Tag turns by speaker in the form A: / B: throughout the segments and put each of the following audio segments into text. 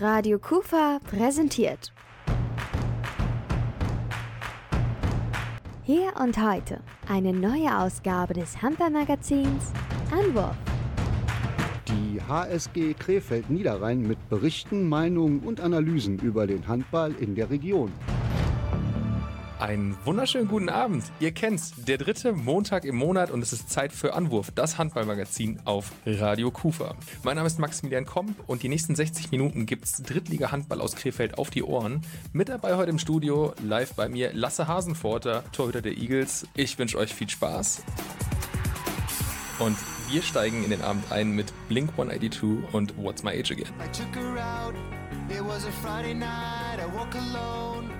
A: Radio Kufa präsentiert. Hier und heute eine neue Ausgabe des Handballmagazins Anwurf.
B: Die HSG Krefeld Niederrhein mit Berichten, Meinungen und Analysen über den Handball in der Region.
C: Einen wunderschönen guten Abend. Ihr kennt's, der dritte Montag im Monat und es ist Zeit für Anwurf, das Handballmagazin auf Radio Kufa. Mein Name ist Maximilian Komp und die nächsten 60 Minuten gibt's Drittliga Handball aus Krefeld auf die Ohren. Mit dabei heute im Studio, live bei mir, Lasse Hasenforter, Torhüter der Eagles. Ich wünsche euch viel Spaß. Und wir steigen in den Abend ein mit Blink 182 und What's My Age Again.
D: I took her out. It was a Friday night. I woke alone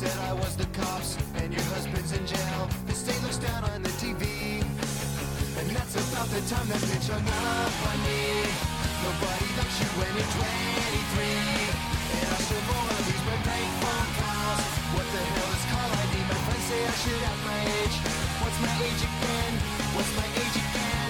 D: said I was the cops and your husband's in jail. The state looks down on the TV, and that's about the time that bitch hung up on me. Nobody likes you when you're 23, and I still wanna lose my prank phone calls. What the hell is call ID? My friends say I should have my age. What's my age again? What's my age again?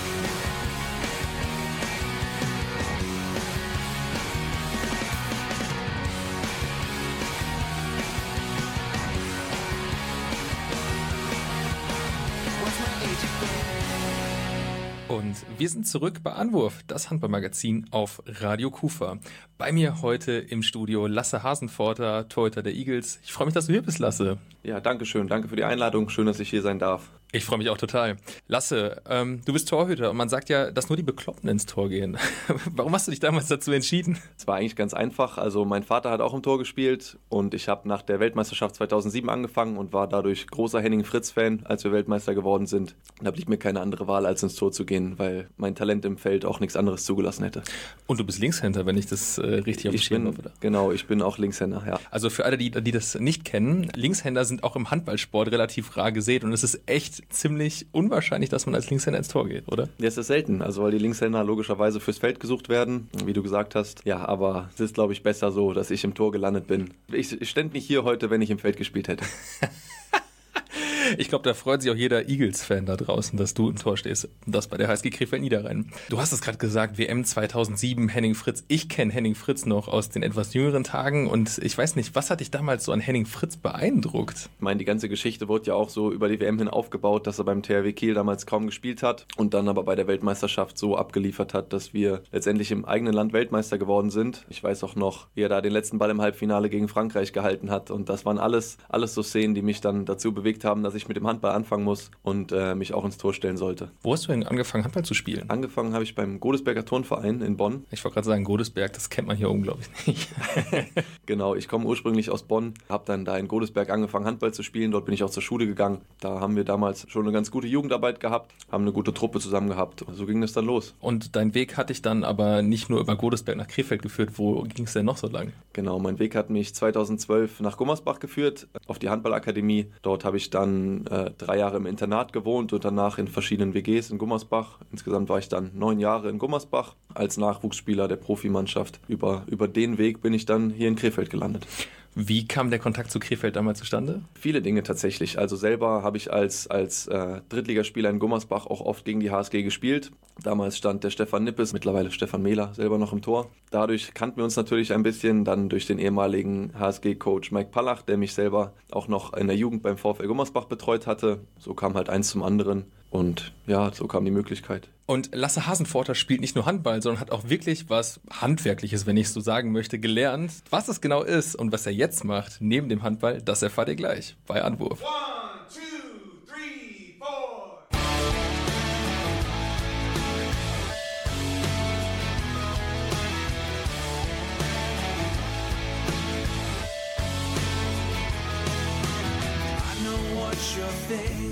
C: Wir sind zurück bei Anwurf, das Handballmagazin auf Radio Kufa. Bei mir heute im Studio Lasse Hasenforter, Torhüter der Eagles. Ich freue mich, dass du hier bist, Lasse.
E: Ja, danke schön. Danke für die Einladung. Schön, dass ich hier sein darf.
C: Ich freue mich auch total. Lasse, ähm, du bist Torhüter und man sagt ja, dass nur die Bekloppten ins Tor gehen. Warum hast du dich damals dazu entschieden?
E: Es war eigentlich ganz einfach. Also mein Vater hat auch im Tor gespielt und ich habe nach der Weltmeisterschaft 2007 angefangen und war dadurch großer Henning Fritz-Fan, als wir Weltmeister geworden sind. Da blieb mir keine andere Wahl, als ins Tor zu gehen, weil mein Talent im Feld auch nichts anderes zugelassen hätte.
C: Und du bist Linkshänder, wenn ich das äh, richtig auf dem
E: Ich
C: Schirm
E: bin,
C: habe. oder?
E: genau, ich bin auch Linkshänder, ja.
C: Also für alle, die, die das nicht kennen, Linkshänder sind auch im Handballsport relativ rar gesät und es ist echt ziemlich unwahrscheinlich, dass man als Linkshänder ins Tor geht, oder?
E: Ja, es ist selten, also weil die Linkshänder logischerweise fürs Feld gesucht werden, wie du gesagt hast. Ja, aber es ist, glaube ich, besser so, dass ich im Tor gelandet bin. Ich, ich stände nicht hier heute, wenn ich im Feld gespielt hätte.
C: Ich glaube, da freut sich auch jeder Eagles-Fan da draußen, dass du im Tor stehst. Und das bei der HSG Krefeld Niederrhein. Du hast es gerade gesagt, WM 2007, Henning Fritz. Ich kenne Henning Fritz noch aus den etwas jüngeren Tagen und ich weiß nicht, was hat dich damals so an Henning Fritz beeindruckt?
E: Ich meine, die ganze Geschichte wurde ja auch so über die WM hin aufgebaut, dass er beim THW Kiel damals kaum gespielt hat und dann aber bei der Weltmeisterschaft so abgeliefert hat, dass wir letztendlich im eigenen Land Weltmeister geworden sind. Ich weiß auch noch, wie er da den letzten Ball im Halbfinale gegen Frankreich gehalten hat und das waren alles, alles so Szenen, die mich dann dazu bewegt haben, dass ich mit dem Handball anfangen muss und äh, mich auch ins Tor stellen sollte.
C: Wo hast du denn angefangen, Handball zu spielen?
E: Angefangen habe ich beim Godesberger Turnverein in Bonn.
C: Ich wollte gerade sagen, Godesberg, das kennt man hier oben, glaube ich, nicht.
E: Genau, ich komme ursprünglich aus Bonn, habe dann da in Godesberg angefangen Handball zu spielen, dort bin ich auch zur Schule gegangen. Da haben wir damals schon eine ganz gute Jugendarbeit gehabt, haben eine gute Truppe zusammen gehabt. So ging es dann los.
C: Und dein Weg hat dich dann aber nicht nur über Godesberg nach Krefeld geführt. Wo ging es denn noch so lang?
E: Genau, mein Weg hat mich 2012 nach Gummersbach geführt, auf die Handballakademie. Dort habe ich dann äh, drei Jahre im Internat gewohnt und danach in verschiedenen WGs in Gummersbach. Insgesamt war ich dann neun Jahre in Gummersbach als Nachwuchsspieler der Profimannschaft. Über, über den Weg bin ich dann hier in Krefeld gelandet.
C: Wie kam der Kontakt zu Krefeld damals zustande?
E: Viele Dinge tatsächlich. Also selber habe ich als, als äh, Drittligaspieler in Gummersbach auch oft gegen die HSG gespielt. Damals stand der Stefan Nippes, mittlerweile Stefan Mehler, selber noch im Tor. Dadurch kannten wir uns natürlich ein bisschen, dann durch den ehemaligen HSG-Coach Mike Pallach, der mich selber auch noch in der Jugend beim VfL Gummersbach betreut hatte. So kam halt eins zum anderen und ja, so kam die Möglichkeit.
C: Und Lasse Hasenforter spielt nicht nur Handball, sondern hat auch wirklich was Handwerkliches, wenn ich so sagen möchte, gelernt. Was es genau ist und was er jetzt macht, neben dem Handball, das erfahrt ihr gleich bei Anwurf.
F: One, two, three, four. I know what you're thinking.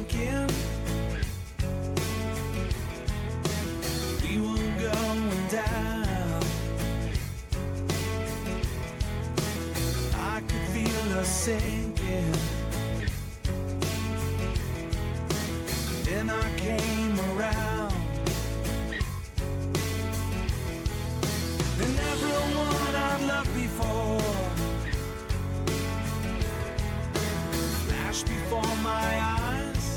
F: Down. I could feel us sinking. Then I came around. And everyone I've loved before flashed before my eyes.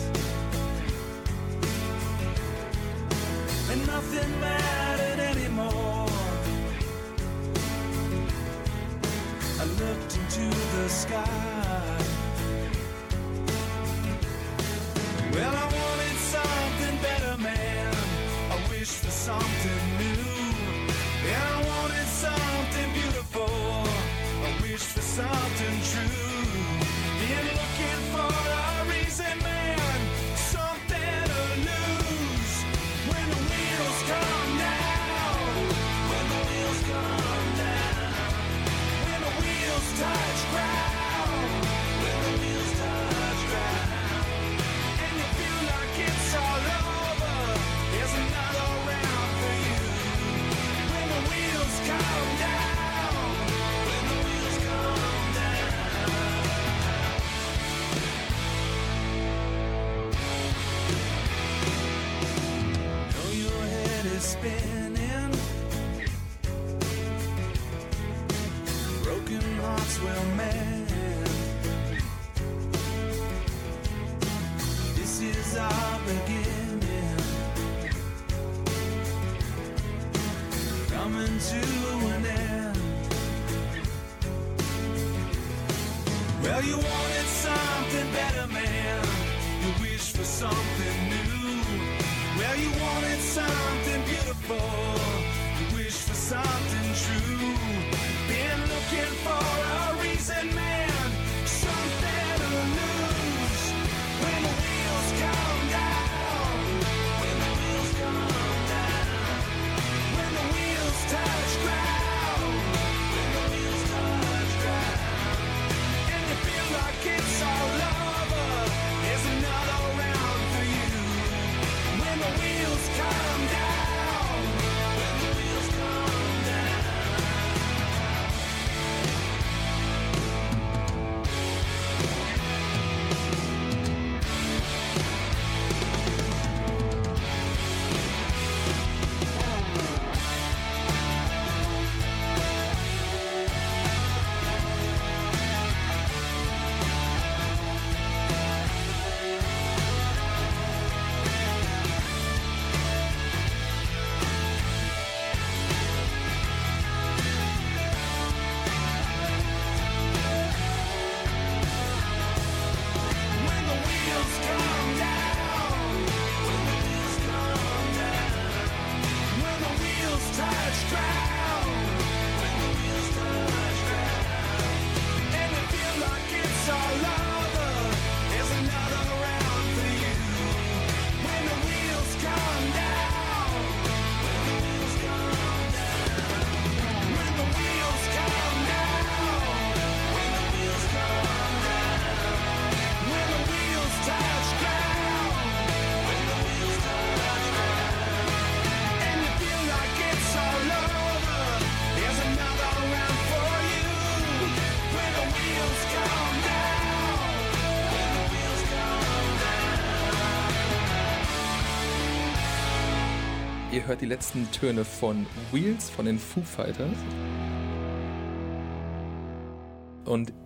F: And nothing mattered sky. Well, I wanted something better, man. I wished for something new. And I wanted something beautiful. I wished for something true. Been looking for a reason,
C: hört die letzten Töne von Wheels von den Foo Fighters.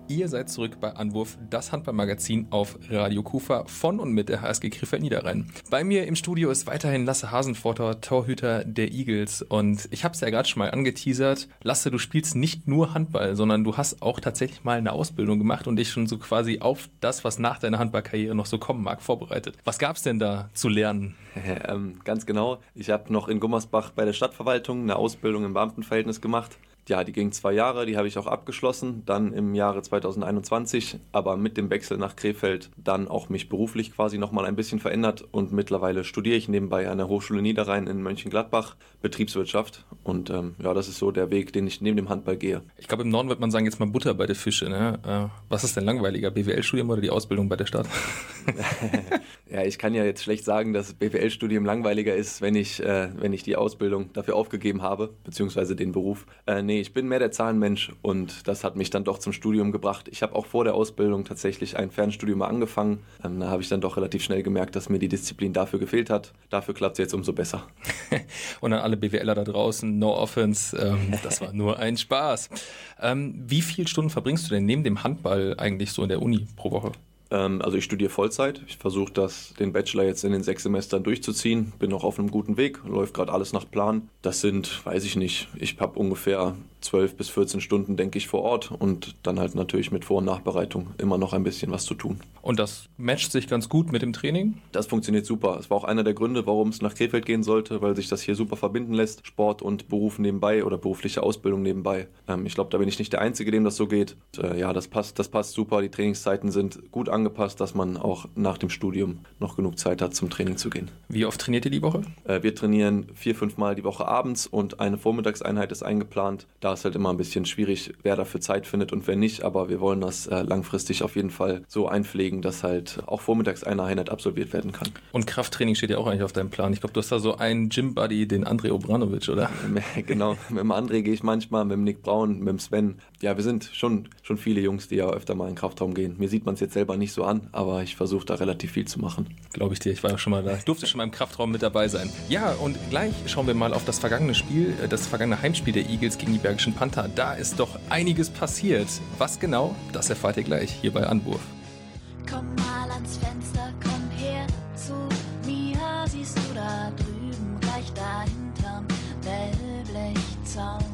C: Ihr seid zurück bei Anwurf, das Handballmagazin auf Radio Kufa von und mit der HSG Krefeld Niederrhein. Bei mir im Studio ist weiterhin Lasse Hasenforter, Torhüter der Eagles und ich habe es ja gerade schon mal angeteasert. Lasse, du spielst nicht nur Handball, sondern du hast auch tatsächlich mal eine Ausbildung gemacht und dich schon so quasi auf das, was nach deiner Handballkarriere noch so kommen mag, vorbereitet. Was gab es denn da zu lernen?
E: ähm, ganz genau. Ich habe noch in Gummersbach bei der Stadtverwaltung eine Ausbildung im Beamtenverhältnis gemacht ja, die ging zwei Jahre, die habe ich auch abgeschlossen, dann im Jahre 2021, aber mit dem Wechsel nach Krefeld dann auch mich beruflich quasi nochmal ein bisschen verändert und mittlerweile studiere ich nebenbei an der Hochschule Niederrhein in Mönchengladbach Betriebswirtschaft und ähm, ja, das ist so der Weg, den ich neben dem Handball gehe.
C: Ich glaube, im Norden wird man sagen, jetzt mal Butter bei der Fische. Ne? Äh, was ist denn langweiliger, BWL-Studium oder die Ausbildung bei der Stadt?
E: ja, ich kann ja jetzt schlecht sagen, dass BWL-Studium langweiliger ist, wenn ich, äh, wenn ich die Ausbildung dafür aufgegeben habe, beziehungsweise den Beruf. Äh, nee, nee, ich bin mehr der Zahlenmensch und das hat mich dann doch zum Studium gebracht. Ich habe auch vor der Ausbildung tatsächlich ein Fernstudium mal angefangen. Ähm, da habe ich dann doch relativ schnell gemerkt, dass mir die Disziplin dafür gefehlt hat. Dafür klappt es jetzt umso besser.
C: und an alle BWLer da draußen, no offense, ähm, das war nur ein Spaß. Ähm, wie viele Stunden verbringst du denn neben dem Handball eigentlich so in der Uni pro Woche?
E: Ähm, also ich studiere Vollzeit. Ich versuche das, den Bachelor jetzt in den sechs Semestern durchzuziehen. Bin noch auf einem guten Weg, läuft gerade alles nach Plan. Das sind, weiß ich nicht, ich habe ungefähr 12 bis 14 Stunden, denke ich, vor Ort und dann halt natürlich mit Vor- und Nachbereitung immer noch ein bisschen was zu tun.
C: Und das matcht sich ganz gut mit dem Training?
E: Das funktioniert super. Es war auch einer der Gründe, warum es nach Krefeld gehen sollte, weil sich das hier super verbinden lässt. Sport und Beruf nebenbei oder berufliche Ausbildung nebenbei. Ähm, ich glaube, da bin ich nicht der Einzige, dem das so geht. Und, äh, ja, das passt, das passt super. Die Trainingszeiten sind gut angepasst, dass man auch nach dem Studium noch genug Zeit hat, zum Training zu gehen.
C: Wie oft trainiert ihr die Woche?
E: Äh, wir trainieren vier, fünf Mal die Woche abends und eine Vormittagseinheit ist eingeplant. Da ist halt immer ein bisschen schwierig, wer dafür Zeit findet und wer nicht. Aber wir wollen das äh, langfristig auf jeden Fall so einpflegen, dass halt auch vormittags eine Einheit absolviert werden kann.
C: Und Krafttraining steht ja auch eigentlich auf deinem Plan. Ich glaube, du hast da so einen Gym-Buddy, den André Obranovic, oder?
E: genau, mit dem André gehe ich manchmal, mit dem Nick Braun, mit dem Sven. Ja, wir sind schon, schon viele Jungs, die ja öfter mal in den Kraftraum gehen. Mir sieht man es jetzt selber nicht so an, aber ich versuche da relativ viel zu machen.
C: Glaube ich dir, ich war ja schon mal da. Ich durfte schon mal im Kraftraum mit dabei sein. Ja, und gleich schauen wir mal auf das vergangene Spiel, äh, das vergangene Heimspiel der Eagles gegen die Bergischen Panther. Da ist doch einiges passiert. Was genau, das erfahrt ihr gleich hier bei Anwurf.
G: Komm mal ans Fenster, komm her zu mir. Siehst du da drüben, gleich dahinterm Wellblechzaun?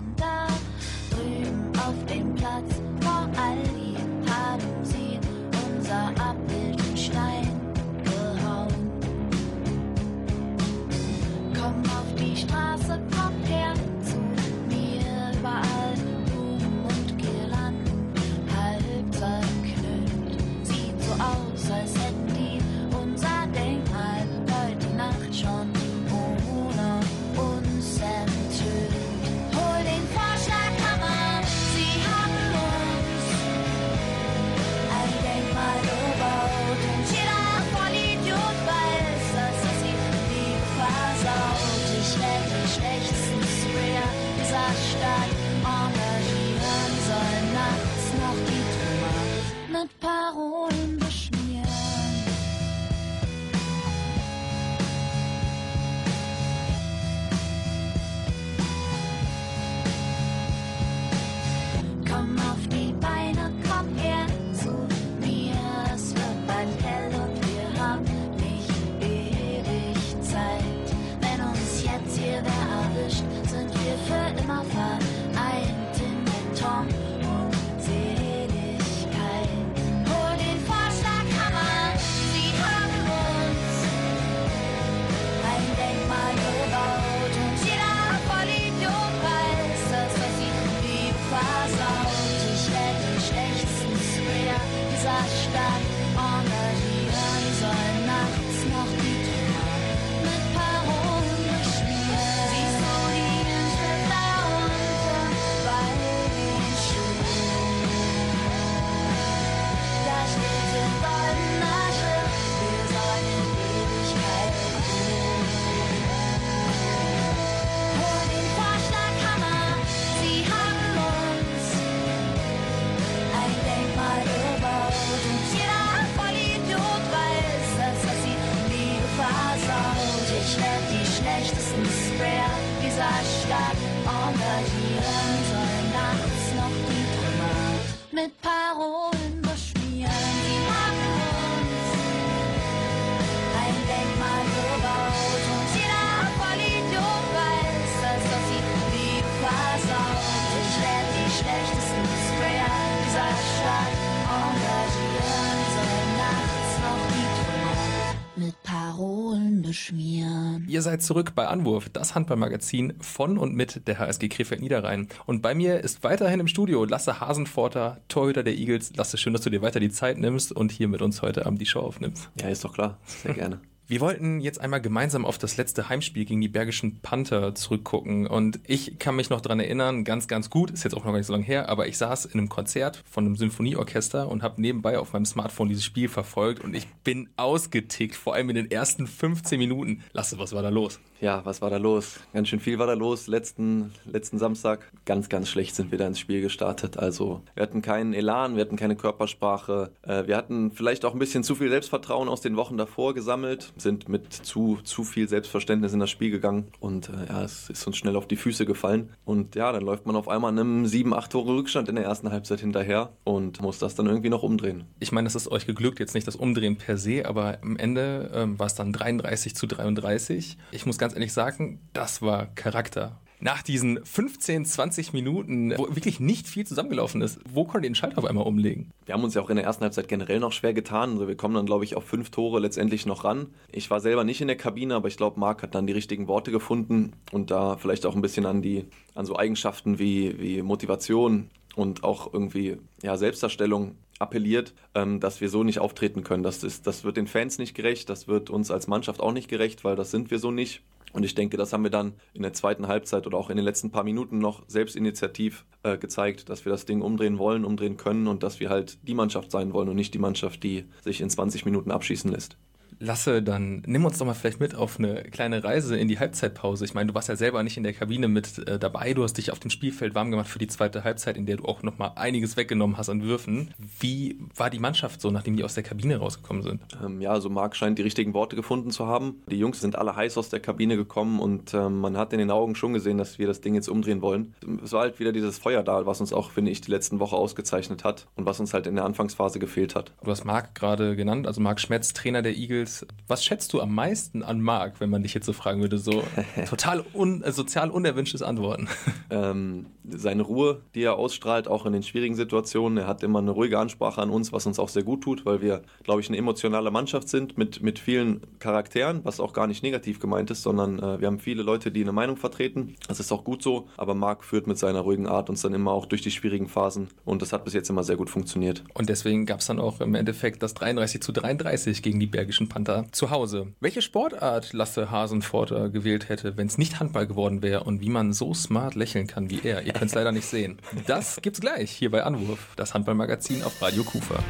C: Ihr seid zurück bei Anwurf, das Handballmagazin von und mit der HSG Krefeld Niederrhein. Und bei mir ist weiterhin im Studio Lasse Hasenforter, Torhüter der Eagles. Lasse, schön, dass du dir weiter die Zeit nimmst und hier mit uns heute Abend die Show aufnimmst.
E: Ja, ist doch klar. Sehr gerne.
C: Wir wollten jetzt einmal gemeinsam auf das letzte Heimspiel gegen die Bergischen Panther zurückgucken. Und ich kann mich noch dran erinnern, ganz, ganz gut, ist jetzt auch noch gar nicht so lange her, aber ich saß in einem Konzert von einem Symphonieorchester und habe nebenbei auf meinem Smartphone dieses Spiel verfolgt und ich bin ausgetickt, vor allem in den ersten 15 Minuten. Lasse, was war da los?
E: Ja, was war da los? Ganz schön viel war da los. Letzten, letzten Samstag ganz, ganz schlecht sind wir da ins Spiel gestartet. Also wir hatten keinen Elan, wir hatten keine Körpersprache. Äh, wir hatten vielleicht auch ein bisschen zu viel Selbstvertrauen aus den Wochen davor gesammelt, sind mit zu, zu viel Selbstverständnis in das Spiel gegangen und äh, ja, es ist uns schnell auf die Füße gefallen. Und ja, dann läuft man auf einmal einem 7, 8 Tore Rückstand in der ersten Halbzeit hinterher und muss das dann irgendwie noch umdrehen.
C: Ich meine, das ist euch geglückt, jetzt nicht das Umdrehen per se, aber am Ende ähm, war es dann 33 zu 33. Ich muss ganz ehrlich sagen, das war Charakter. Nach diesen 15, 20 Minuten, wo wirklich nicht viel zusammengelaufen ist, wo konnte den Schalter auf einmal umlegen?
E: Wir haben uns ja auch in der ersten Halbzeit generell noch schwer getan. Also wir kommen dann, glaube ich, auf fünf Tore letztendlich noch ran. Ich war selber nicht in der Kabine, aber ich glaube, Marc hat dann die richtigen Worte gefunden und da vielleicht auch ein bisschen an die, an so Eigenschaften wie, wie Motivation und auch irgendwie ja, Selbstdarstellung appelliert, ähm, dass wir so nicht auftreten können. Das, ist, das wird den Fans nicht gerecht, das wird uns als Mannschaft auch nicht gerecht, weil das sind wir so nicht. Und ich denke, das haben wir dann in der zweiten Halbzeit oder auch in den letzten paar Minuten noch selbstinitiativ äh, gezeigt, dass wir das Ding umdrehen wollen, umdrehen können und dass wir halt die Mannschaft sein wollen und nicht die Mannschaft, die sich in 20 Minuten abschießen lässt.
C: Lasse, dann nimm uns doch mal vielleicht mit auf eine kleine Reise in die Halbzeitpause. Ich meine, du warst ja selber nicht in der Kabine mit äh, dabei. Du hast dich auf dem Spielfeld warm gemacht für die zweite Halbzeit, in der du auch noch mal einiges weggenommen hast an Würfen. Wie war die Mannschaft so, nachdem die aus der Kabine rausgekommen sind?
E: Ähm, ja, also Marc scheint die richtigen Worte gefunden zu haben. Die Jungs sind alle heiß aus der Kabine gekommen und ähm, man hat in den Augen schon gesehen, dass wir das Ding jetzt umdrehen wollen. Es war halt wieder dieses Feuer da, was uns auch, finde ich, die letzten Woche ausgezeichnet hat und was uns halt in der Anfangsphase gefehlt hat.
C: Du hast Marc gerade genannt, also Marc Schmetz, Trainer der Eagles. Was schätzt du am meisten an Marc, wenn man dich jetzt so fragen würde? So total un, äh, sozial unerwünschtes Antworten.
E: ähm, seine Ruhe, die er ausstrahlt, auch in den schwierigen Situationen. Er hat immer eine ruhige Ansprache an uns, was uns auch sehr gut tut, weil wir, glaube ich, eine emotionale Mannschaft sind mit, mit vielen Charakteren, was auch gar nicht negativ gemeint ist, sondern äh, wir haben viele Leute, die eine Meinung vertreten. Das ist auch gut so, aber Marc führt mit seiner ruhigen Art uns dann immer auch durch die schwierigen Phasen und das hat bis jetzt immer sehr gut funktioniert.
C: Und deswegen gab es dann auch im Endeffekt das 33 zu 33 gegen die Bergischen Panther zu Hause. Welche Sportart Lasse Hasenforter gewählt hätte, wenn es nicht Handball geworden wäre und wie man so smart lächeln kann wie er? Ihr könnt es leider nicht sehen. Das gibt's gleich hier bei Anwurf, das Handballmagazin auf Radio Kufa.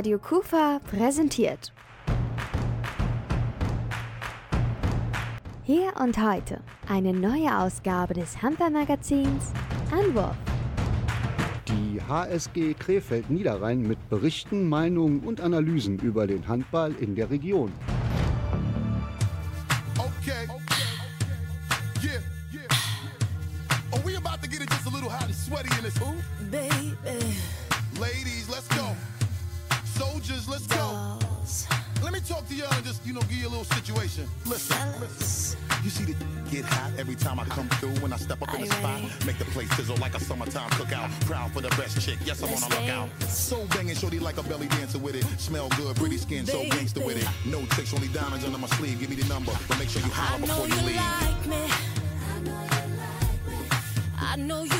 A: Radio Kufa präsentiert. Hier und heute eine neue Ausgabe des Handballmagazins Anwurf.
B: Die HSG Krefeld Niederrhein mit Berichten, Meinungen und Analysen über den Handball in der Region.
H: Chick. Yes, I'm
G: Let's
H: on a lookout. So banging, shorty like a belly dancer with it. Smell good, pretty skin, so
G: Baby.
H: gangster with it. No tricks, only diamonds under my sleeve. Give me the number, but make sure you
G: I
H: holler
G: know
H: before
G: you
H: you leave.
G: like me. I know you do. That's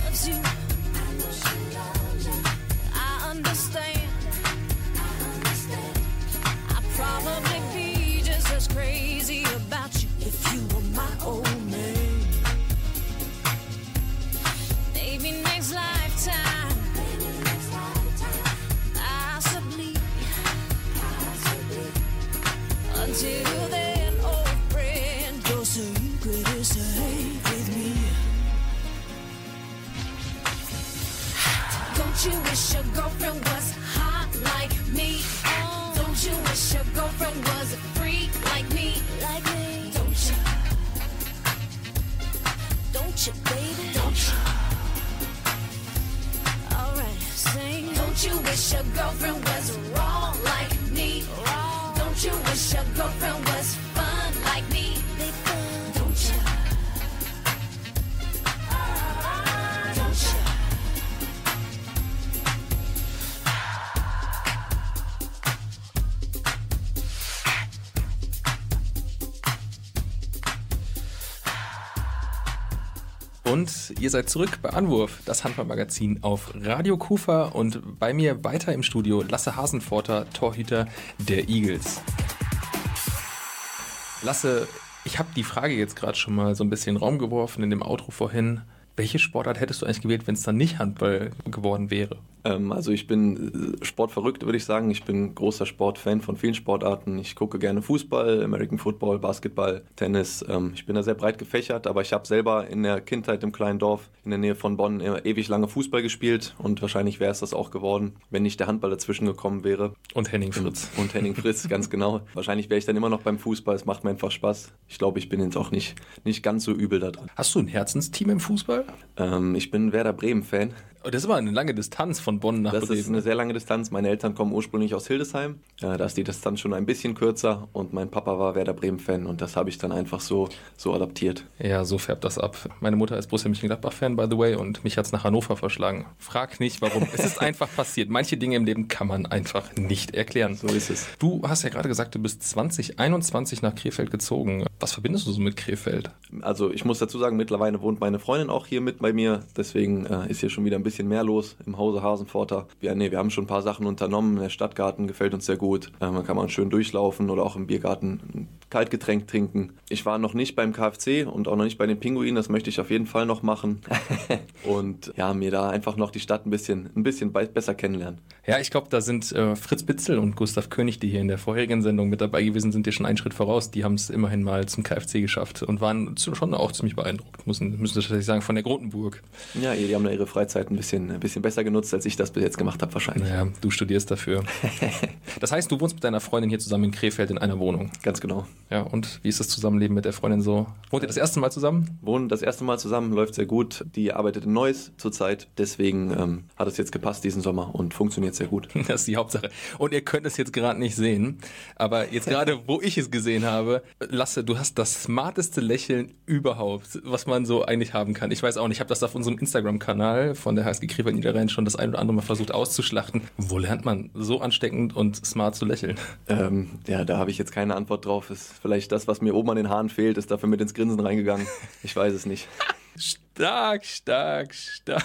C: Ihr seid zurück bei Anwurf, das Handballmagazin auf Radio Kufa und bei mir weiter im Studio Lasse Hasenforter, Torhüter der Eagles. Lasse, Ich habe die Frage jetzt gerade schon mal so ein bisschen Raum geworfen in dem Outro vorhin. Welche Sportart hättest du eigentlich gewählt, wenn es dann nicht Handball geworden wäre?
E: Ähm, also ich bin äh, sportverrückt, würde ich sagen. Ich bin großer Sportfan von vielen Sportarten. Ich gucke gerne Fußball, American Football, Basketball, Tennis. Ähm, ich bin da sehr breit gefächert, aber ich habe selber in der Kindheit im kleinen Dorf in der Nähe von Bonn immer ewig lange Fußball gespielt und wahrscheinlich wäre es das auch geworden, wenn nicht der Handball dazwischen gekommen wäre.
C: Und Henning Fritz.
E: Und Henning Fritz, ganz genau. Wahrscheinlich wäre ich dann immer noch beim Fußball. Es macht mir einfach Spaß. Ich glaube, ich bin jetzt auch nicht, nicht ganz so übel da drin.
C: Hast du ein Herzensteam im Fußball?
E: Ähm, ich bin Werder Bremen-Fan.
C: Oh, das ist aber eine lange Distanz von Bonn nach
E: Das ist
C: Bremen.
E: eine sehr lange Distanz. Meine Eltern kommen ursprünglich aus Hildesheim. Äh, da ist die Distanz schon ein bisschen kürzer und mein Papa war Werder Bremen-Fan und das habe ich dann einfach so, so adaptiert.
C: Ja, so färbt das ab. Meine Mutter ist Borussia Mönchengladbach-Fan, by the way, und mich hat es nach Hannover verschlagen. Frag nicht, warum. es ist einfach passiert. Manche Dinge im Leben kann man einfach nicht erklären.
E: So ist es.
C: Du hast ja gerade gesagt, du bist 2021 nach Krefeld gezogen. Was verbindest du so mit Krefeld?
E: Also ich muss dazu sagen, mittlerweile wohnt meine Freundin auch hier mit bei mir. Deswegen äh, ist hier schon wieder ein bisschen mehr los im Hause Hasenforter. Ja, nee, wir haben schon ein paar Sachen unternommen. Der Stadtgarten gefällt uns sehr gut. Äh, man kann mal schön durchlaufen oder auch im Biergarten ein Kaltgetränk trinken. Ich war noch nicht beim KFC und auch noch nicht bei den Pinguinen. Das möchte ich auf jeden Fall noch machen. und ja, mir da einfach noch die Stadt ein bisschen, ein bisschen be- besser kennenlernen.
C: Ja, ich glaube, da sind äh, Fritz Bitzel und Gustav König, die hier in der vorherigen Sendung mit dabei gewesen sind, dir schon einen Schritt voraus. Die haben es immerhin mal zum KFC geschafft und waren schon auch ziemlich beeindruckt, müssen, müssen wir tatsächlich sagen, von der Grotenburg.
E: Ja, die haben da ihre Freizeit ein bisschen, ein bisschen besser genutzt, als ich das bis jetzt gemacht habe wahrscheinlich.
C: Naja, du studierst dafür. Das heißt, du wohnst mit deiner Freundin hier zusammen in Krefeld in einer Wohnung.
E: Ganz genau.
C: Ja, und wie ist das Zusammenleben mit der Freundin so? Wohnt ihr das erste Mal zusammen?
E: wohnen das erste Mal zusammen, läuft sehr gut. Die arbeitet in Neuss zurzeit, deswegen ähm, hat es jetzt gepasst diesen Sommer und funktioniert sehr gut.
C: Das ist die Hauptsache. Und ihr könnt es jetzt gerade nicht sehen, aber jetzt gerade, wo ich es gesehen habe, Lasse, du hast das smarteste Lächeln überhaupt, was man so eigentlich haben kann. Ich weiß auch nicht, ich habe das auf unserem Instagram-Kanal von der HSG Krefeld Niederrhein schon das ein oder andere Mal versucht auszuschlachten. Wo lernt man so ansteckend und smart zu lächeln?
E: Ähm, ja, da habe ich jetzt keine Antwort drauf. Ist vielleicht das, was mir oben an den Haaren fehlt, ist dafür mit ins Grinsen reingegangen. Ich weiß es nicht.
C: Stark, stark, stark.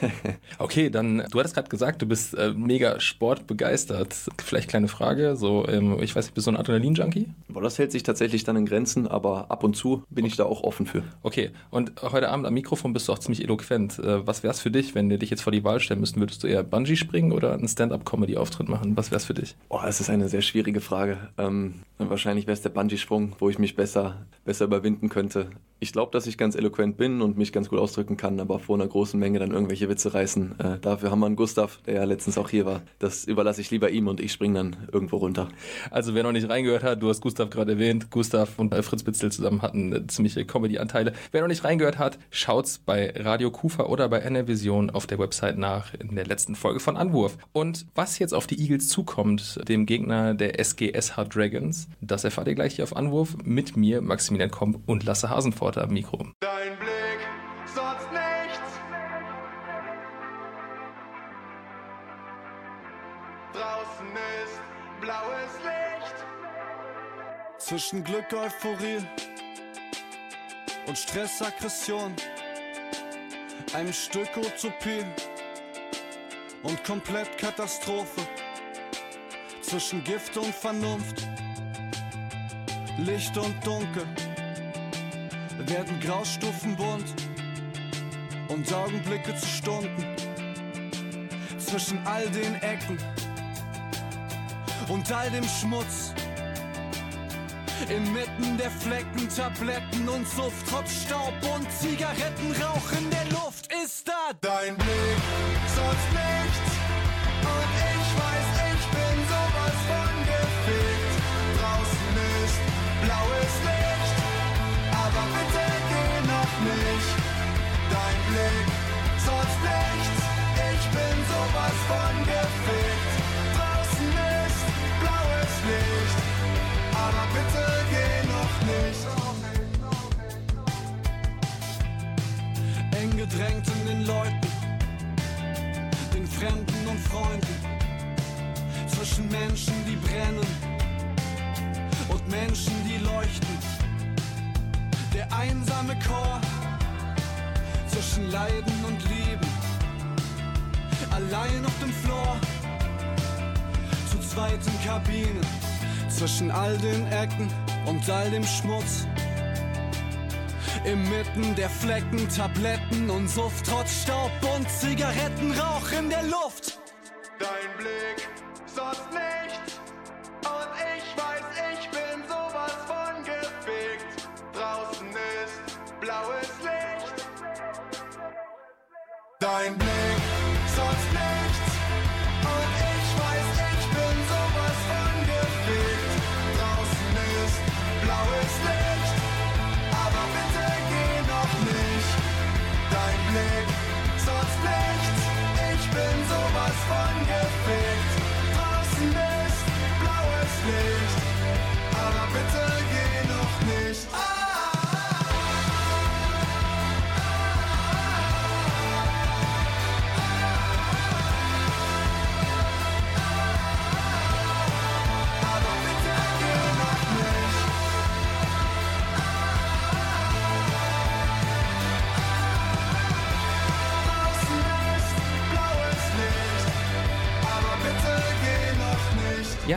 C: Okay, dann, du hattest gerade gesagt, du bist äh, mega sportbegeistert. Vielleicht kleine Frage, so, ähm, ich weiß nicht, bist du so ein Adrenalin-Junkie?
E: Boah, das hält sich tatsächlich dann in Grenzen, aber ab und zu bin ich da auch offen für.
C: Okay, und heute Abend am Mikrofon bist du auch ziemlich eloquent. Äh, was wär's für dich, wenn wir dich jetzt vor die Wahl stellen müssten? Würdest du eher Bungee springen oder einen Stand-up-Comedy-Auftritt machen? Was wär's für dich?
E: Boah, das ist eine sehr schwierige Frage. Ähm, wahrscheinlich wäre es der Bungee-Sprung, wo ich mich besser, besser überwinden könnte. Ich glaube, dass ich ganz eloquent bin und mich ganz gut ausdrücken kann, aber vor einer großen Menge dann irgendwelche Witze reißen. Äh, dafür haben wir einen Gustav, der ja letztens auch hier war. Das überlasse ich lieber ihm und ich springe dann irgendwo runter.
C: Also wer noch nicht reingehört hat, du hast Gustav gerade erwähnt, Gustav und äh, Fritz Bitzel zusammen hatten äh, ziemliche Comedy-Anteile. Wer noch nicht reingehört hat, schaut's bei Radio Kufa oder bei NR Vision auf der Website nach in der letzten Folge von Anwurf. Und was jetzt auf die Eagles zukommt, dem Gegner der SGSH Dragons, das erfahrt ihr gleich hier auf Anwurf mit mir, Maximilian Komp und Lasse Hasenforter am Mikro.
F: Dein Blick, sonst nichts. Draußen ist blaues Licht.
I: Zwischen Glück, Euphorie und Stress, Aggression. Einem Stück Utopie und komplett Katastrophe. Zwischen Gift und Vernunft, Licht und Dunkel. Werden Graustufen bunt und Augenblicke zu Stunden. Zwischen all den Ecken und all dem Schmutz. Inmitten der Flecken, Tabletten und Suft, trotz Staub und Zigarettenrauch in der Luft ist da
F: Dein Blick, sonst nichts. Und ich
I: in den Leuten, den Fremden und Freunden, zwischen Menschen, die brennen und Menschen, die leuchten. Der einsame Chor zwischen Leiden und Lieben, allein auf dem Floor, zu zweiten Kabinen, zwischen all den Ecken und all dem Schmutz Inmitten der Flecken, Tabletten und Suft, trotz Staub und Zigarettenrauch in der Luft.
F: Dein Blick, sonst nichts. Und ich weiß, ich bin sowas von gefickt. Draußen ist blaues Licht. Dein Blick,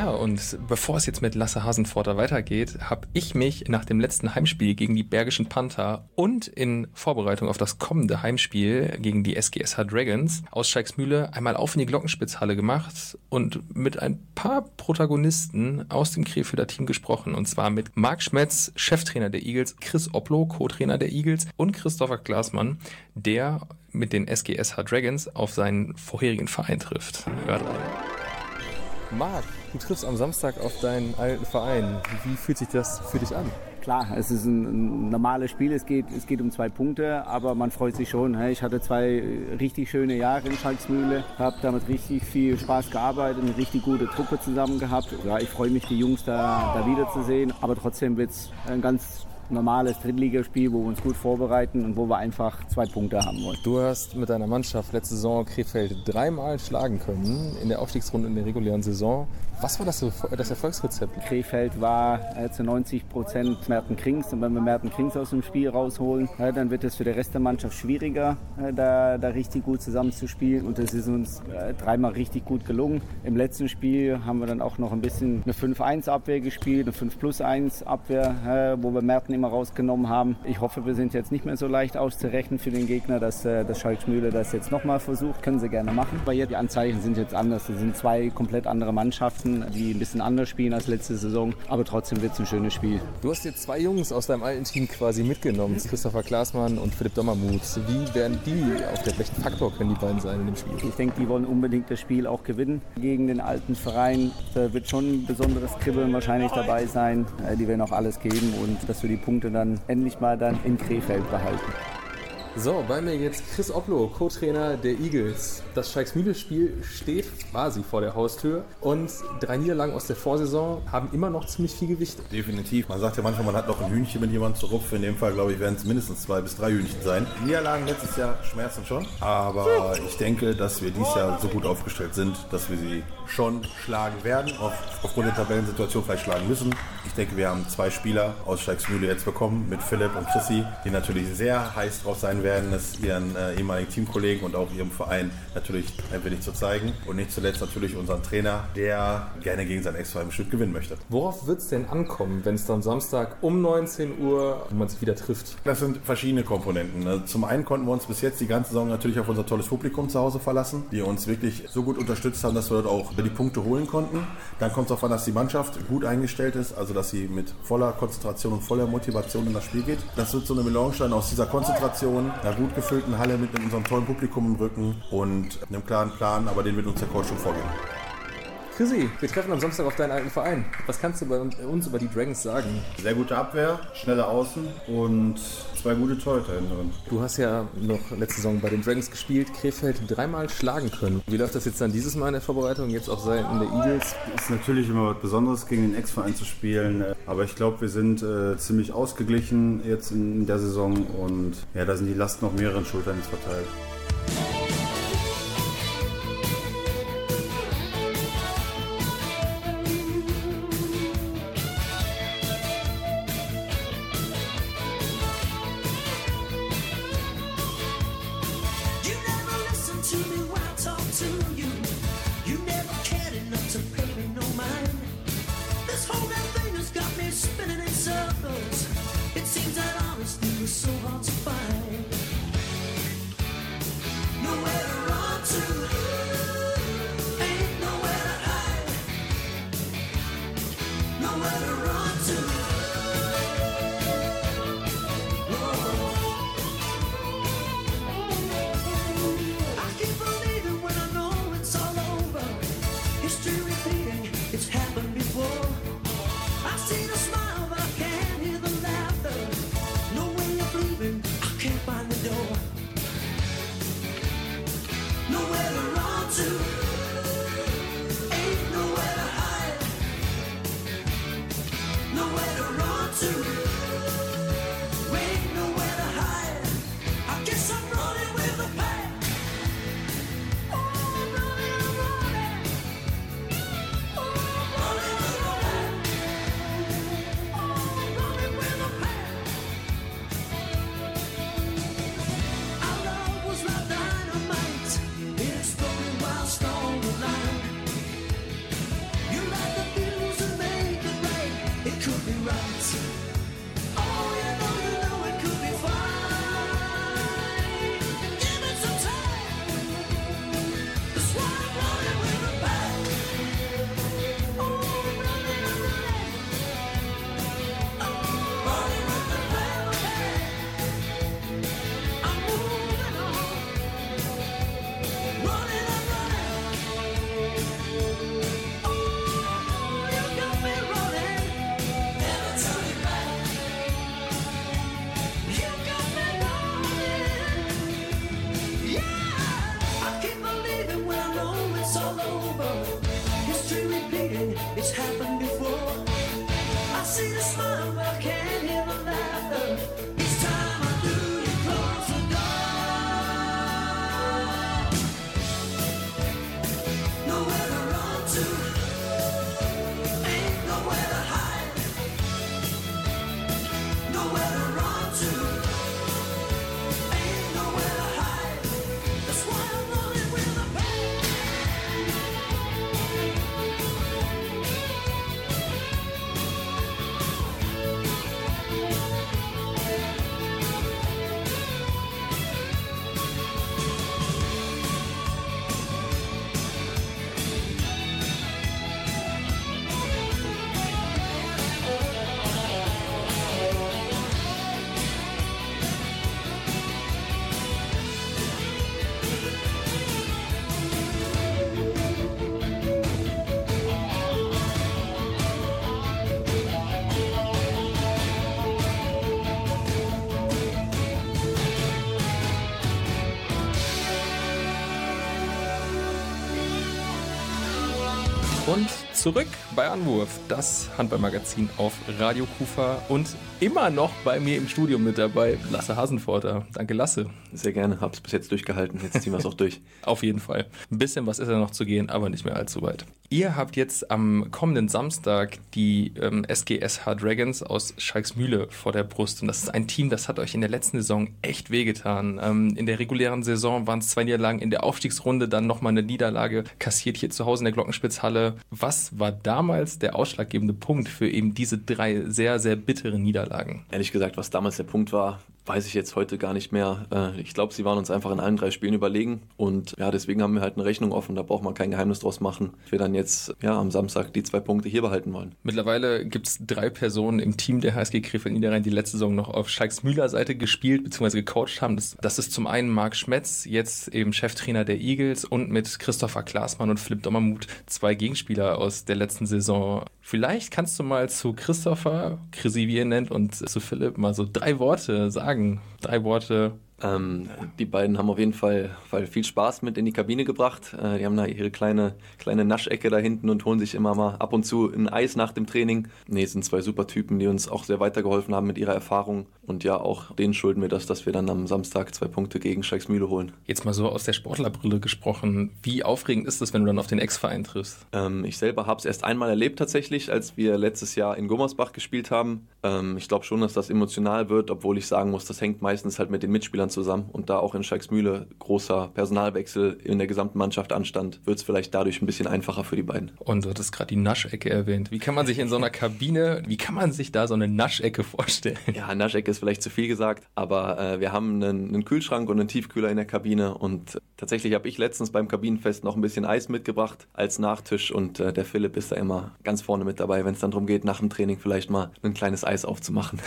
C: Ja, und bevor es jetzt mit Lasse Hasenforter weitergeht, habe ich mich nach dem letzten Heimspiel gegen die Bergischen Panther und in Vorbereitung auf das kommende Heimspiel gegen die SGSH Dragons aus Scheiksmühle einmal auf in die Glockenspitzhalle gemacht und mit ein paar Protagonisten aus dem Krefelder Team gesprochen. Und zwar mit Marc Schmetz, Cheftrainer der Eagles, Chris Oplo, Co-Trainer der Eagles und Christopher Glasmann, der mit den SGSH Dragons auf seinen vorherigen Verein trifft. Hört rein. Marc, du triffst am Samstag auf deinen alten Verein. Wie fühlt sich das für dich an?
J: Klar, es ist ein, ein normales Spiel, es geht, es geht um zwei Punkte, aber man freut sich schon. hey, Ich hatte zwei richtig schöne Jahre in Schalksmühle, habe damit richtig viel Spaß gearbeitet, eine richtig gute Truppe zusammen gehabt. Ja, ich freue mich, die Jungs da, da wiederzusehen, aber trotzdem wird es ein ganz normales Drittligaspiel, wo wir uns gut vorbereiten und wo wir einfach zwei Punkte haben wollen.
C: Du hast mit deiner Mannschaft letzte Saison Krefeld dreimal schlagen können in der Aufstiegsrunde in der regulären Saison. Was war das, das Erfolgsrezept?
J: Krefeld war zu 90 Prozent Merten Krings. Und wenn wir Merten Krings aus dem Spiel rausholen, dann wird es für den Rest der Mannschaft schwieriger, äh, da, da richtig gut zusammenzuspielen. Und das ist uns äh, dreimal richtig gut gelungen. Im letzten Spiel haben wir dann auch noch ein bisschen eine 5-1-Abwehr gespielt, eine 5-plus-1-Abwehr, äh, wo wir Merten immer rausgenommen haben. Ich hoffe, wir sind jetzt nicht mehr so leicht auszurechnen für den Gegner, dass, äh, dass Schalkschmühle das jetzt nochmal versucht. Können sie gerne machen. Aber jetzt, die Anzeichen sind jetzt anders. Es sind zwei komplett andere Mannschaften, die ein bisschen anders spielen als letzte Saison. Aber trotzdem wird es ein schönes Spiel.
C: Du hast jetzt zwei Jungs aus deinem alten Team quasi mitgenommen, Christopher Klaasmann und Philipp Dommermuth. Wie werden die auf der welchen Faktor können die beiden sein in dem Spiel?
J: Ich denke, die wollen unbedingt das Spiel auch gewinnen gegen den alten Verein. Da wird schon ein besonderes Kribbeln wahrscheinlich dabei sein. Äh, Die werden auch alles geben und dass wir die Punkte dann endlich mal dann in Krefeld behalten.
C: So, bei mir jetzt Chris Oplo, Co-Trainer der Eagles. Das Schalksmühle-Spiel steht quasi vor der Haustür und drei Niederlagen aus der Vorsaison haben immer noch ziemlich viel Gewicht.
K: Definitiv. Man sagt ja manchmal, man hat noch ein Hühnchen mit jemandem zu rupfen. In dem Fall, glaube ich, werden es mindestens zwei bis drei Hühnchen sein. Niederlagen letztes Jahr schmerzen schon. Aber ich denke, dass wir dieses Jahr so gut aufgestellt sind, dass wir sie schon schlagen werden. Auf, aufgrund der Tabellensituation vielleicht schlagen müssen. Ich denke, wir haben zwei Spieler aus Steigsmühle jetzt bekommen, mit Philipp und Chrissy, die natürlich sehr heiß drauf sein werden, es ihren äh, ehemaligen Teamkollegen und auch ihrem Verein natürlich ein wenig zu zeigen. Und nicht zuletzt natürlich unseren Trainer, der gerne gegen sein Ex-Verein bestimmt gewinnen möchte.
C: Worauf wird es denn ankommen, wenn es dann Samstag um 19 Uhr man sich wieder trifft?
K: Das sind verschiedene Komponenten. Also Zum einen konnten wir uns bis jetzt die ganze Saison natürlich auf unser tolles Publikum zu Hause verlassen, die uns wirklich so gut unterstützt haben, dass wir dort auch die Punkte holen konnten. Dann kommt es darauf an, dass die Mannschaft gut eingestellt ist, also dass sie mit voller Konzentration und voller Motivation in das Spiel geht. Das wird so eine Melange sein aus dieser Konzentration, einer gut gefüllten Halle mit unserem tollen Publikum im Rücken und einem klaren Plan, aber den wird uns der Coach schon vorgeben.
C: Chrissy, wir treffen am Samstag auf deinen alten Verein. Was kannst du bei uns über die Dragons sagen?
K: Sehr gute Abwehr, schnelle Außen und zwei gute Torhüter hinten drin.
C: Du hast ja noch letzte Saison bei den Dragons gespielt, Krefeld dreimal schlagen können. Wie läuft das jetzt dann dieses Mal in der Vorbereitung, jetzt auf Seiten der Eagles?
L: ist natürlich immer was Besonderes, gegen den Ex-Verein zu spielen. Aber ich glaube, wir sind äh, ziemlich ausgeglichen jetzt in der Saison und ja, da sind die Lasten auf mehreren Schultern jetzt verteilt.
C: Zurück bei Anwurf, das Handballmagazin auf Radio Kufa und immer noch bei mir im Studio mit dabei, Lasse Hasenforter. Danke, Lasse.
E: Sehr gerne, hab's bis jetzt durchgehalten. Jetzt ziehen wir es auch durch.
C: Auf jeden Fall. Ein bisschen was ist ja noch zu gehen, aber nicht mehr allzu weit. Ihr habt jetzt am kommenden Samstag die ähm, SGSH Dragons aus Schalksmühle vor der Brust. Und das ist ein Team, das hat euch in der letzten Saison echt wehgetan. Ähm, in der regulären Saison waren es zwei Niederlagen, in der Aufstiegsrunde dann nochmal eine Niederlage kassiert hier zu Hause in der Glockenspitzhalle. Was war damals der ausschlaggebende Punkt für eben diese drei sehr, sehr bitteren Niederlagen?
E: Ehrlich gesagt, was damals der Punkt war, weiß ich jetzt heute gar nicht mehr. Äh, Ich glaube, sie waren uns einfach in allen drei Spielen überlegen. Und ja, deswegen haben wir halt eine Rechnung offen. Da braucht man kein Geheimnis draus machen. Wir dann jetzt ja, am Samstag die zwei Punkte hier behalten wollen.
C: Mittlerweile gibt es drei Personen im Team der HSG Krefeld Niederrhein, die letzte Saison noch auf Schalksmühler Seite gespielt bzw. gecoacht haben. Das, das ist zum einen Marc Schmetz, jetzt eben Cheftrainer der Eagles und mit Christopher Klaasmann und Philipp Dommermuth zwei Gegenspieler aus der letzten Saison. Vielleicht kannst du mal zu Christopher, Chrissy wie ihr nennt, und zu Philipp mal so drei Worte sagen. Drei Worte.
E: Ähm, die beiden haben auf jeden Fall, viel Spaß mit in die Kabine gebracht. Äh, die haben da ihre kleine, kleine Naschecke da hinten und holen sich immer mal ab und zu ein Eis nach dem Training. Nee, sind zwei super Typen, die uns auch sehr weitergeholfen haben mit ihrer Erfahrung. Und ja, auch denen schulden wir das, dass wir dann am Samstag zwei Punkte gegen Schalksmühle holen.
C: Jetzt mal so aus der Sportlerbrille gesprochen. Wie aufregend ist es, wenn du dann auf den Ex-Verein triffst?
E: Ähm, ich selber habe es erst einmal erlebt tatsächlich, als wir letztes Jahr in Gummersbach gespielt haben. Ähm, ich glaube schon, dass das emotional wird, obwohl ich sagen muss, das hängt meistens halt mit den Mitspielern zusammen. Und da auch in Schalksmühle großer Personalwechsel in der gesamten Mannschaft anstand, wird es vielleicht dadurch ein bisschen einfacher für die beiden.
C: Und du hattest gerade die Naschecke erwähnt. Wie kann man sich in so einer Kabine, wie kann man sich da so eine Naschecke vorstellen?
E: Ja, Naschecke ist vielleicht zu viel gesagt, aber äh, wir haben einen, einen Kühlschrank und einen Tiefkühler in der Kabine und tatsächlich habe ich letztens beim Kabinenfest noch ein bisschen Eis mitgebracht als Nachtisch und äh, der Philipp ist da immer ganz vorne mit dabei, wenn es dann darum geht, nach dem Training vielleicht mal ein kleines Eis aufzumachen.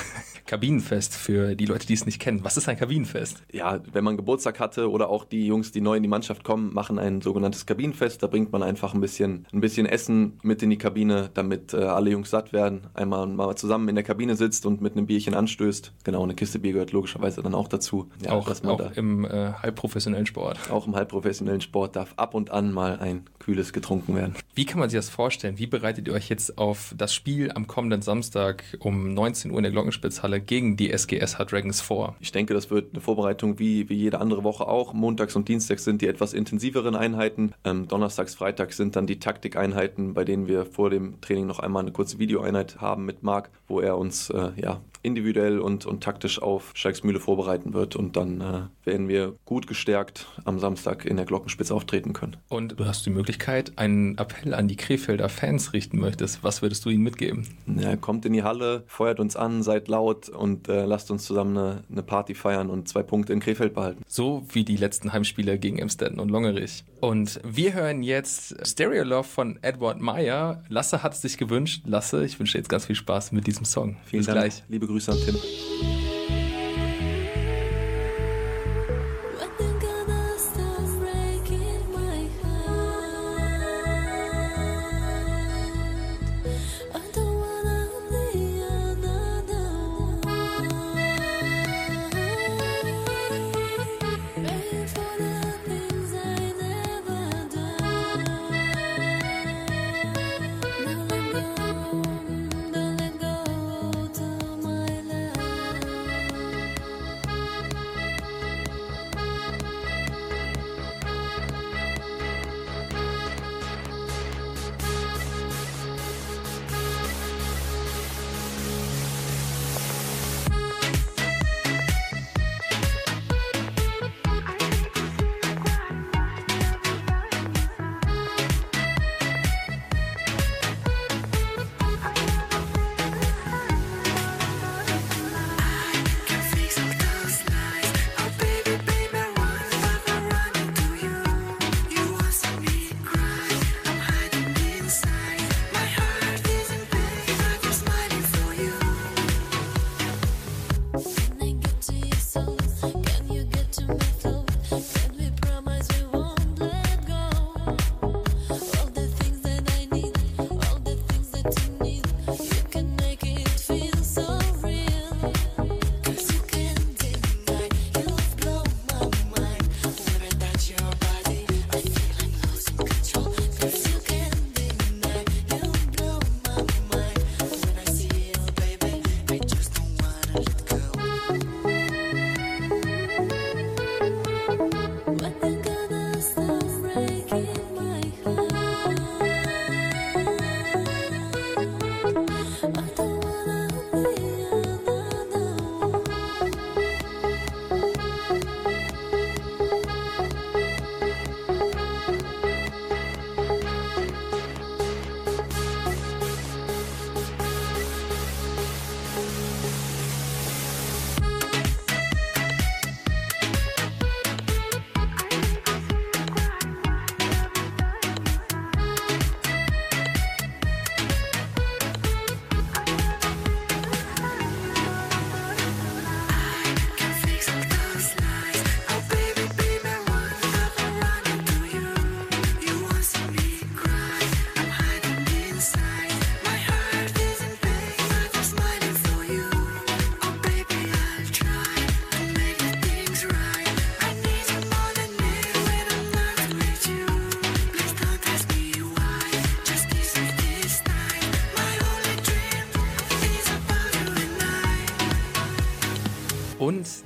C: Kabinenfest für die Leute, die es nicht kennen. Was ist ein Kabinenfest?
E: Ja, wenn man Geburtstag hatte oder auch die Jungs, die neu in die Mannschaft kommen, machen ein sogenanntes Kabinenfest. Da bringt man einfach ein bisschen, ein bisschen Essen mit in die Kabine, damit äh, alle Jungs satt werden. Einmal mal zusammen in der Kabine sitzt und mit einem Bierchen anstößt. Genau, eine Kiste Bier gehört logischerweise dann auch dazu. Ja,
C: auch
E: dass man
C: auch
E: da,
C: im äh, halbprofessionellen Sport.
E: auch im halbprofessionellen Sport darf ab und an mal ein kühles getrunken werden.
C: Wie kann man sich das vorstellen? Wie bereitet ihr euch jetzt auf das Spiel am kommenden Samstag um 19 Uhr in der Glockenspitzhalle gegen die SGSH Dragons vor?
E: Ich denke, das wird eine Vorbereitung wie, wie jede andere Woche auch. Montags und Dienstags sind die etwas intensiveren Einheiten. Ähm, Donnerstags, Freitags sind dann die Taktikeinheiten, bei denen wir vor dem Training noch einmal eine kurze Videoeinheit haben mit Marc, wo er uns äh, ja, individuell und, und taktisch auf Schalksmühle vorbereiten wird. Und dann äh, werden wir gut gestärkt am Samstag in der Glockenspitze auftreten können.
C: Und du hast die Möglichkeit, einen Appell an die Krefelder Fans richten möchtest. Was würdest du ihnen mitgeben?
E: Ja, kommt in die Halle, feuert uns an, seid laut und äh, lasst uns zusammen eine, eine Party feiern und zwei Punkte in Krefeld behalten.
C: So wie die letzten Heimspiele gegen Emstetten und Longerich. Und wir hören jetzt Stereo Love von Edward Meyer. Lasse hat es sich gewünscht. Lasse, ich wünsche dir jetzt ganz viel Spaß mit diesem Song.
E: Vielen
C: Bis
E: Dank.
C: gleich.
E: Liebe Grüße
G: bruce
C: un.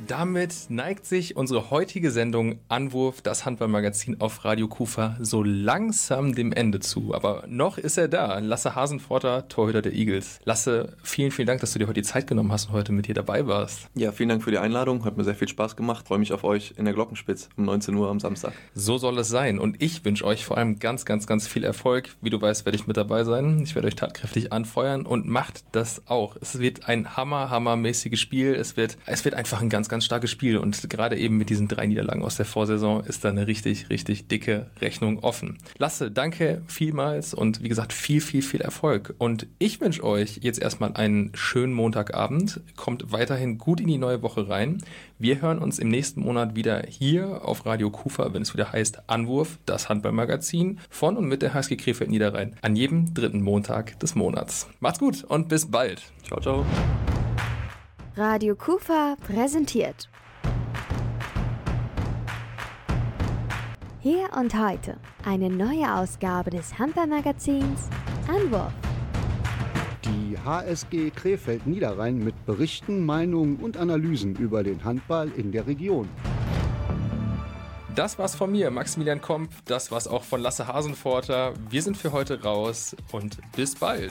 C: Damit neigt sich unsere heutige Sendung Anwurf, das Handballmagazin auf Radio Kufa, so langsam dem Ende zu. Aber noch ist er da. Lasse Hasenforter, Torhüter der Eagles. Lasse, vielen, vielen Dank, dass du dir heute die Zeit genommen hast und heute mit hier dabei warst.
E: Ja, vielen Dank für die Einladung. Hat mir sehr viel Spaß gemacht. Freue mich auf euch in der Glockenspitz um 19 Uhr am Samstag.
C: So soll es sein. Und ich wünsche euch vor allem ganz, ganz, ganz viel Erfolg. Wie du weißt, werde ich mit dabei sein. Ich werde euch tatkräftig anfeuern und macht das auch. Es wird ein hammer, hammermäßiges Spiel. Es wird, es wird einfach ein ganz, ganz starkes Spiel. Und gerade eben mit diesen drei Niederlagen aus der Vorsaison ist da eine richtig, richtig dicke Rechnung offen. Lasse, danke vielmals und wie gesagt, viel, viel, viel Erfolg. Und ich wünsche euch jetzt erstmal einen schönen Montagabend. Kommt weiterhin gut in die neue Woche rein. Wir hören uns im nächsten Monat wieder hier auf Radio Kufa, wenn es wieder heißt Anwurf, das Handballmagazin von und mit der HSG Krefeld Niederrhein an jedem dritten Montag des Monats. Macht's gut und bis bald.
E: Ciao, ciao.
A: Radio Kufa präsentiert. Hier und heute eine neue Ausgabe des Handballmagazins Anwurf.
B: Die HSG Krefeld Niederrhein mit Berichten, Meinungen und Analysen über den Handball in der Region.
C: Das war's von mir, Maximilian Komp. Das war's auch von Lasse Hasenforter. Wir sind für heute raus und bis bald.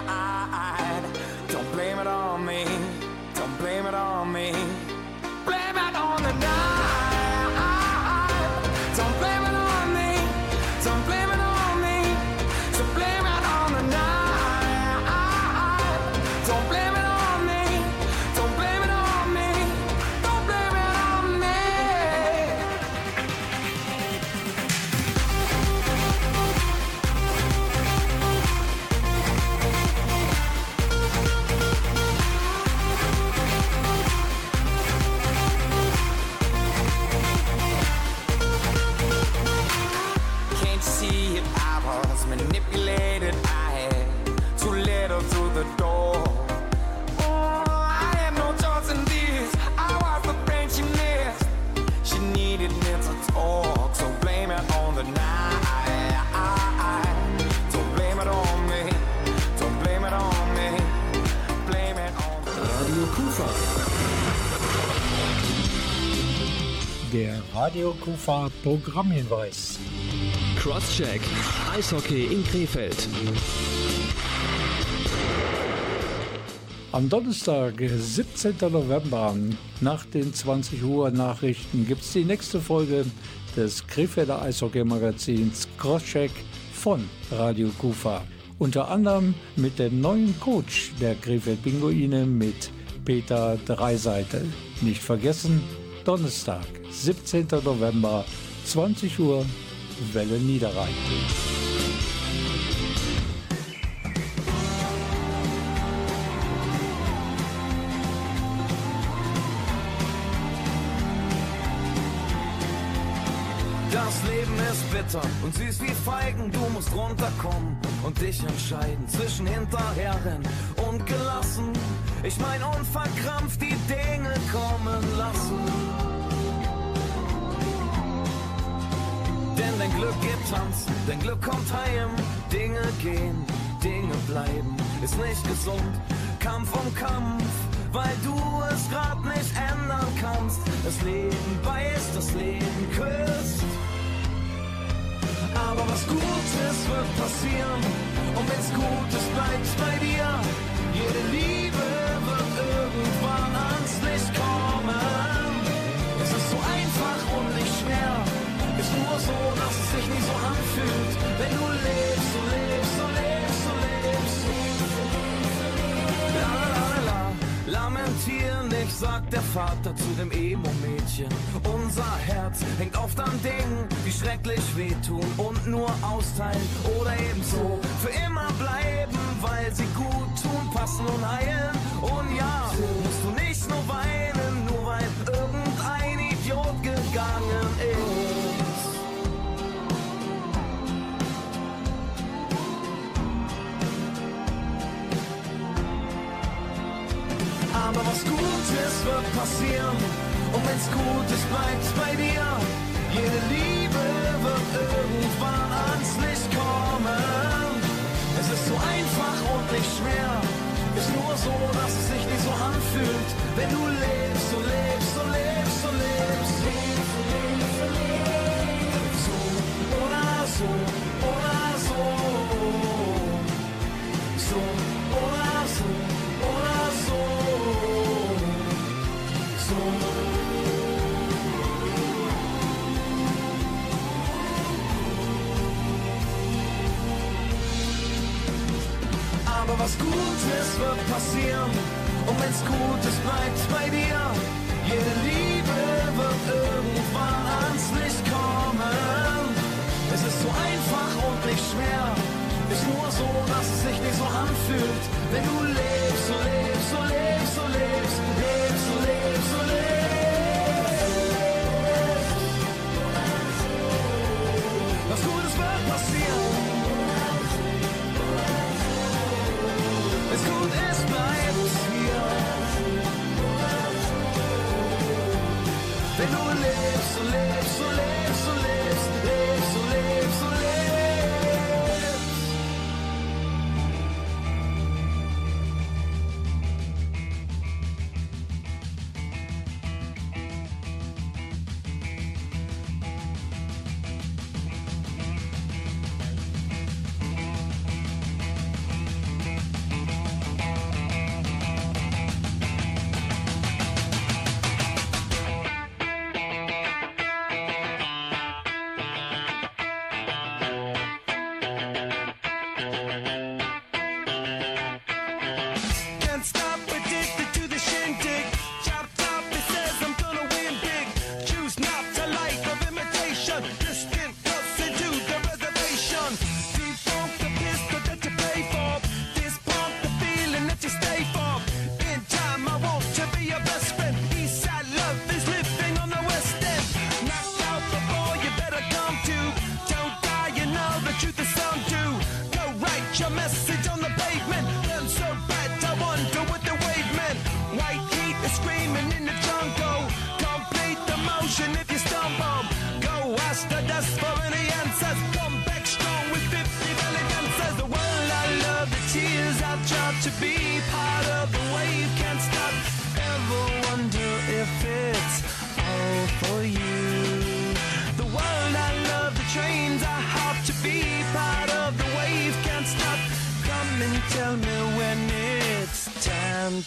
M: Kufa Programmhinweis.
N: Crosscheck. Eishockey in Krefeld.
M: Am Donnerstag, 17. November, nach den 20 Uhr Nachrichten, gibt es die nächste Folge des Krefelder Eishockey-Magazins Crosscheck von Radio Kufa. Unter anderem mit dem neuen Coach der Krefeld Pinguine mit Peter Dreiseitel. Nicht vergessen, Donnerstag, 17. November, 20 Uhr, Welle Niederrhein.
I: Das Leben ist bitter und süß wie Feigen. Du musst runterkommen und dich entscheiden zwischen hinterherrennen und gelassen. Ich mein unverkrampft die Dinge kommen lassen. Dein Glück geht tanzen, dein Glück kommt heim. Dinge gehen, Dinge bleiben, ist nicht gesund. Kampf um Kampf, weil du es grad nicht ändern kannst. Das Leben beißt, das Leben küsst. Aber was Gutes wird passieren. Und wenn's Gutes bleibt bei dir, jede Liebe wird irgendwann ans Licht kommen. Es ist so einfach und nicht schwer. Ist nur so, dass anfühlt. Wenn du lebst, du lebst, du lebst, du lebst. La, la, la, la. Lamentieren nicht, sagt der Vater zu dem Emo-Mädchen. Unser Herz hängt oft an Dingen, die schrecklich wehtun und nur austeilen oder eben so für immer bleiben, weil sie gut tun, passen und heilen. Und ja, musst du nicht nur weinen, nur weil irgendein Idiot
F: wird passieren. Und wenn's gut ist, bleibt's bei dir. Jede Liebe wird irgendwann ans Licht kommen. Es ist so einfach und nicht schwer. Ist nur so, dass es sich nicht so anfühlt. Wenn du lebst und lebst und lebst und lebst. Lebst, lebst, lebst. So oder so oder so. So Aber was Gutes wird passieren. Und wenn's gut ist, bleibt's bei dir. Jede Liebe wird irgendwann ans Licht kommen. Es ist so einfach und nicht schwer. Ist nur so, dass es sich nicht so anfühlt. Wenn du lebst, so lebst, so lebst, so lebst. live, so live. your message.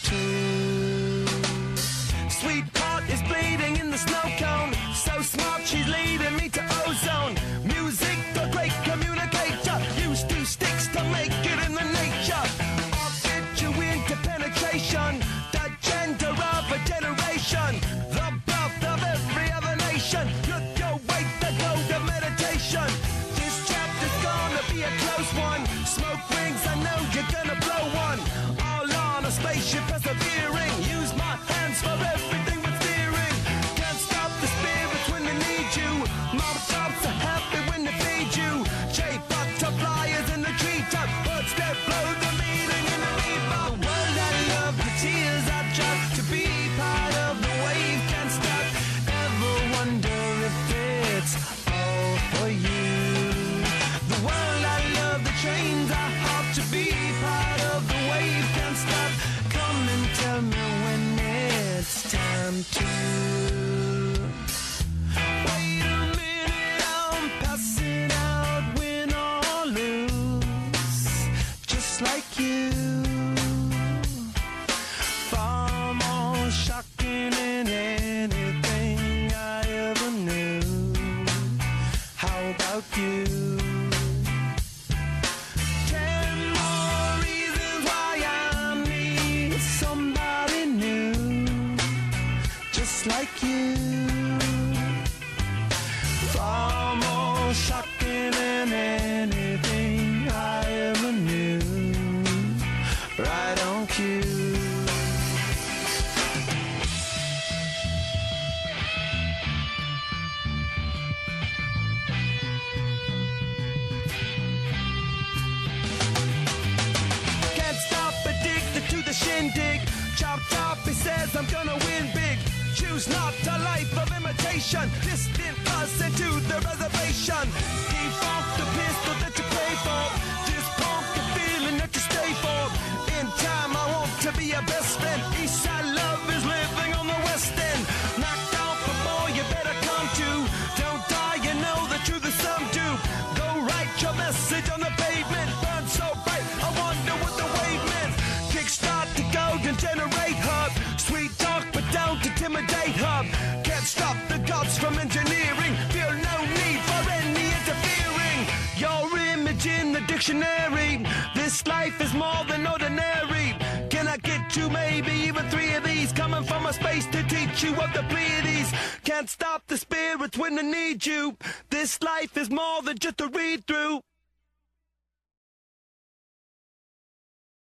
F: to